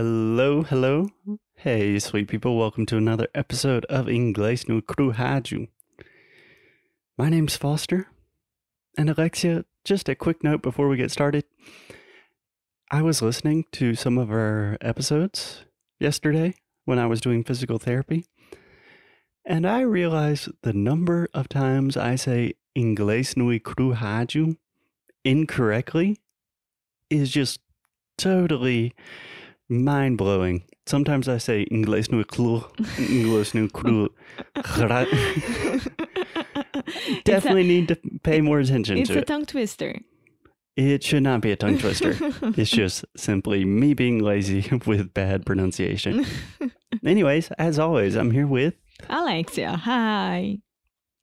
Hello, hello. Hey, sweet people. Welcome to another episode of Inglês no Crujaju. My name's Foster. And Alexia, just a quick note before we get started. I was listening to some of our episodes yesterday when I was doing physical therapy. And I realized the number of times I say Inglês no Crujaju incorrectly is just totally mind blowing. Sometimes I say Inglês no cru, Inglês no cru. Definitely need to pay more attention It's to a tongue twister. It should not be a tongue twister. it's just simply me being lazy with bad pronunciation. Anyways, as always, I'm here with. Alexia, hi.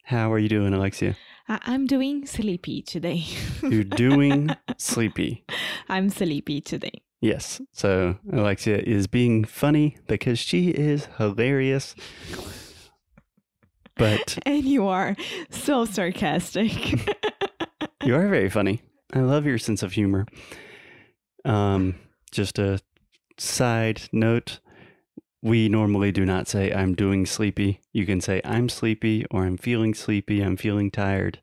How are you doing, Alexia? I'm doing sleepy today. You're doing sleepy. I'm sleepy today. Yes. So Alexia is being funny because she is hilarious. But And you are so sarcastic. you are very funny. I love your sense of humor. Um, just a side note. We normally do not say I'm doing sleepy. You can say I'm sleepy or I'm feeling sleepy, I'm feeling tired.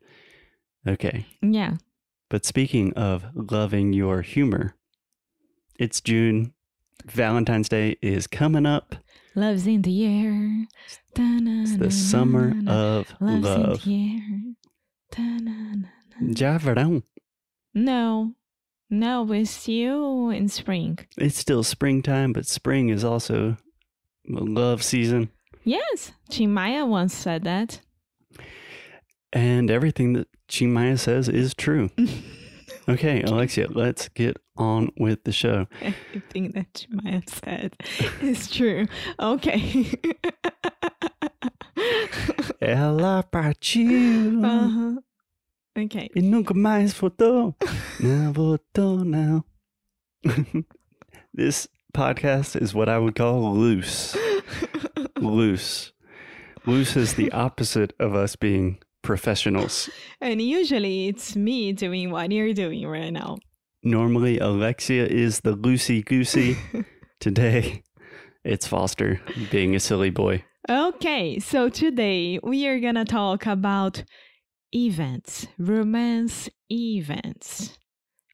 Okay. yeah. But speaking of loving your humor, it's June. Valentine's Day is coming up. Love's in the air. It's the summer of Love's love. in the air. Verão. No. No, we're still in spring. It's still springtime, but spring is also love season. Yes. Chimaya once said that. And everything that Chimaya says is true. Okay, Alexia, let's get on with the show. Everything that you might have said is true. Okay. Ela partiu uh-huh. Okay. e nunca mais voltou. Não voltou, não. this podcast is what I would call loose. Loose. Loose is the opposite of us being professionals. and usually it's me doing what you're doing right now. Normally, Alexia is the loosey goosey. Today, it's Foster being a silly boy. Okay, so today we are gonna talk about events, romance events,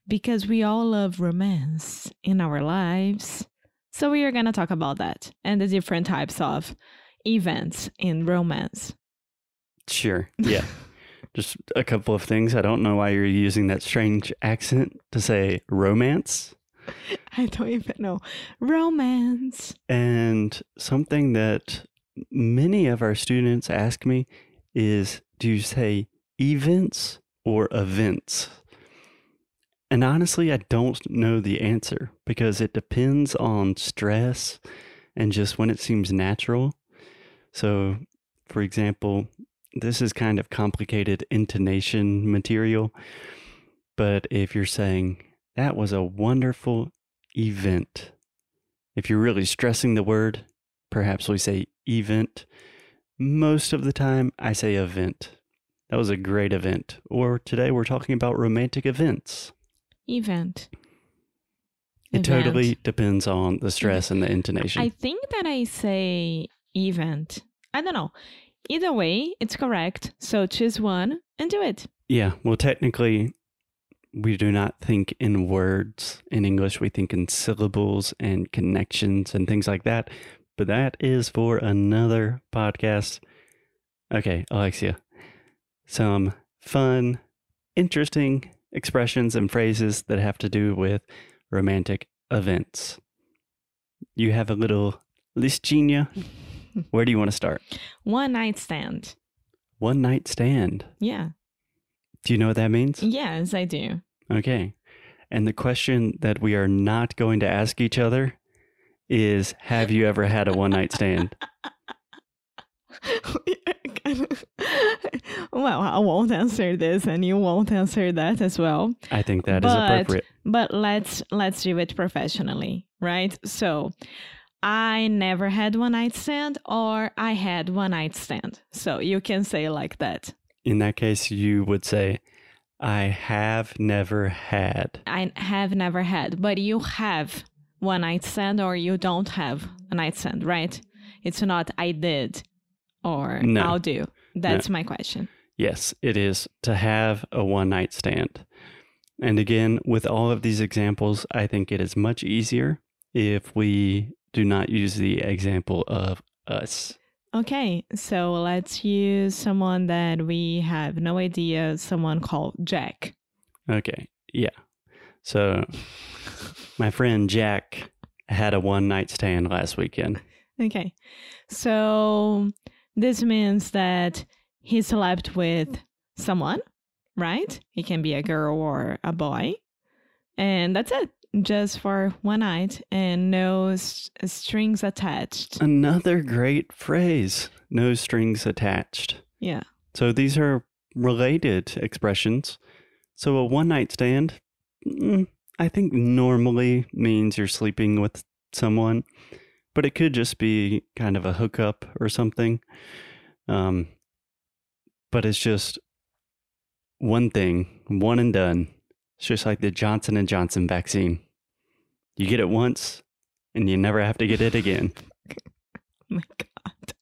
because we all love romance in our lives. So we are gonna talk about that and the different types of events in romance. Sure. Yeah. Just a couple of things. I don't know why you're using that strange accent to say romance. I don't even know. Romance. And something that many of our students ask me is do you say events or events? And honestly, I don't know the answer because it depends on stress and just when it seems natural. So, for example, this is kind of complicated intonation material, but if you're saying that was a wonderful event, if you're really stressing the word, perhaps we say event. Most of the time, I say event. That was a great event. Or today we're talking about romantic events. Event. It Event. totally depends on the stress and the intonation. I think that I say event. I don't know. Either way, it's correct. So choose one and do it. yeah, well, technically, we do not think in words in English. We think in syllables and connections and things like that. But that is for another podcast. Okay, Alexia, some fun, interesting expressions and phrases that have to do with romantic events. You have a little listinha. Where do you want to start? One night stand. One night stand. Yeah. Do you know what that means? Yes, I do. Okay. And the question that we are not going to ask each other is Have you ever had a one night stand? well, I won't answer this and you won't answer that as well. I think that is But- appropriate. But let's let's do it professionally, right? So I never had one night stand or I had one night stand. So you can say like that. In that case, you would say, I have never had. I have never had, but you have one night stand or you don't have a night stand, right? It's not I did or No. I'll do. That's my question. Yes, it is to have a one night stand. And again, with all of these examples, I think it is much easier if we do not use the example of us. Okay, so let's use someone that we have no idea, someone called Jack. Okay, yeah. So my friend Jack had a one night stand last weekend. Okay, so this means that he slept with someone, right? He can be a girl or a boy. And that's it, just for one night and no strings attached. Another great phrase no strings attached. Yeah. So these are related expressions. So a one night stand, mm, I think normally means you're sleeping with someone, but it could just be kind of a hookup or something. Um, but it's just one thing, one and done. It's just like the Johnson and Johnson vaccine. You get it once, and you never have to get it again. My God.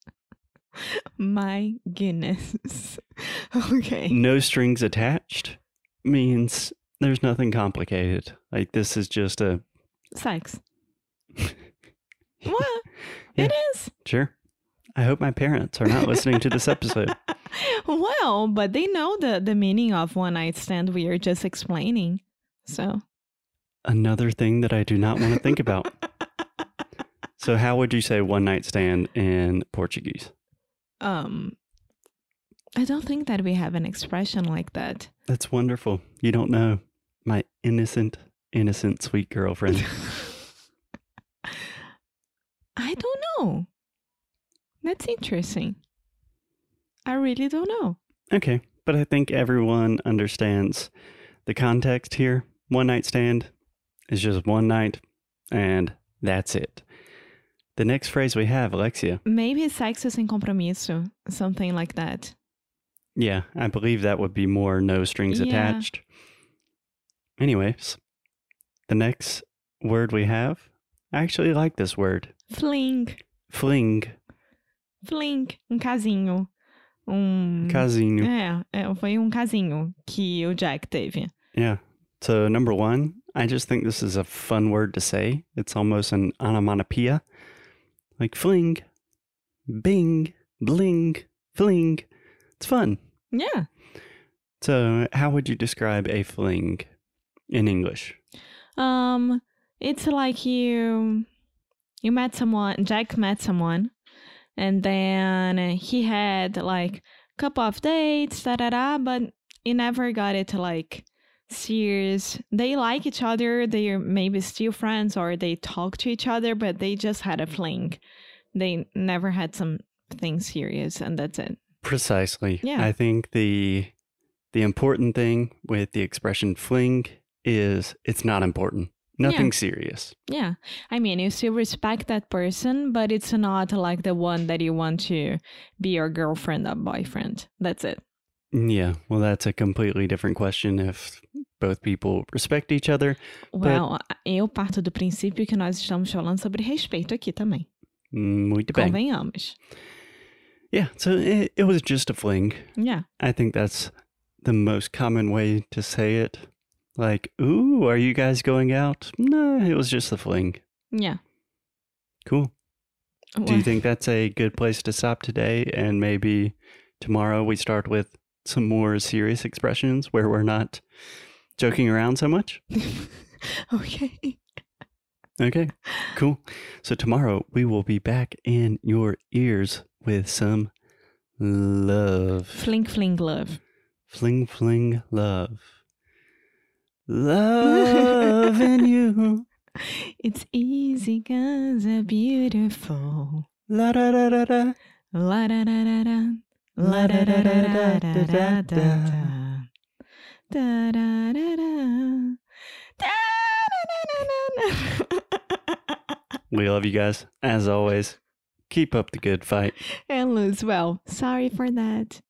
My goodness. okay. no strings attached means there's nothing complicated. Like this is just a Sex. what? Yeah. It is. sure. I hope my parents are not listening to this episode. Well, but they know the, the meaning of one night stand we are just explaining. So Another thing that I do not want to think about. So how would you say one night stand in Portuguese? um I don't think that we have an expression like that. That's wonderful. You don't know my innocent, innocent, sweet girlfriend. I don't know. That's interesting. I really don't know. Okay, but I think everyone understands the context here. One night stand is just one night, and that's it. The next phrase we have, Alexia. Maybe sexo sem compromisso, something like that. Yeah, I believe that would be more no strings Yeah. attached. Anyways, the next word we have, I actually like this word. Fling, Fling, fling, um casinho. Um casinho. É, é, foi um casinho que o Jack teve. Yeah. So, number one, I just think this is a fun word to say. It's almost an onomatopoeia. Like fling, bing, bling, fling. It's fun. Yeah. So, how would you describe a fling in English? Um, it's like you you met someone. Jack met someone, and then he had like a couple of dates, da da da. But he never got it to like serious. They like each other. They're maybe still friends, or they talk to each other, but they just had a fling. They never had something serious, and that's it. Precisely. Yeah. I think the the important thing with the expression fling is it's not important. Nothing serious. Yeah. I mean, you still respect that person, but it's not like the one that you want to be your girlfriend or boyfriend. That's it. Yeah. Well, that's a completely different question if both people respect each other. Well, eu parto do princípio que nós estamos falando sobre respeito aqui também. Muito bem. Convenhamos. Yeah, so it, it was just a fling. Yeah. I think that's the most common way to say it. Like, ooh, are you guys going out? No, it was just a fling. Yeah. Cool. Oh, Do you think that's a good place to stop today? And maybe tomorrow we start with some more serious expressions where we're not joking around so much? okay. Okay, cool. So tomorrow we will be back in your ears with some love. Fling, fling, love. Fling, fling, love. Love in you. It's easy cause I'm beautiful. La da da da da. La da da da da. La da da da da da da da da. Da da da da. Da da da da da. We love you guys. As always, keep up the good fight. And lose well. Sorry for that.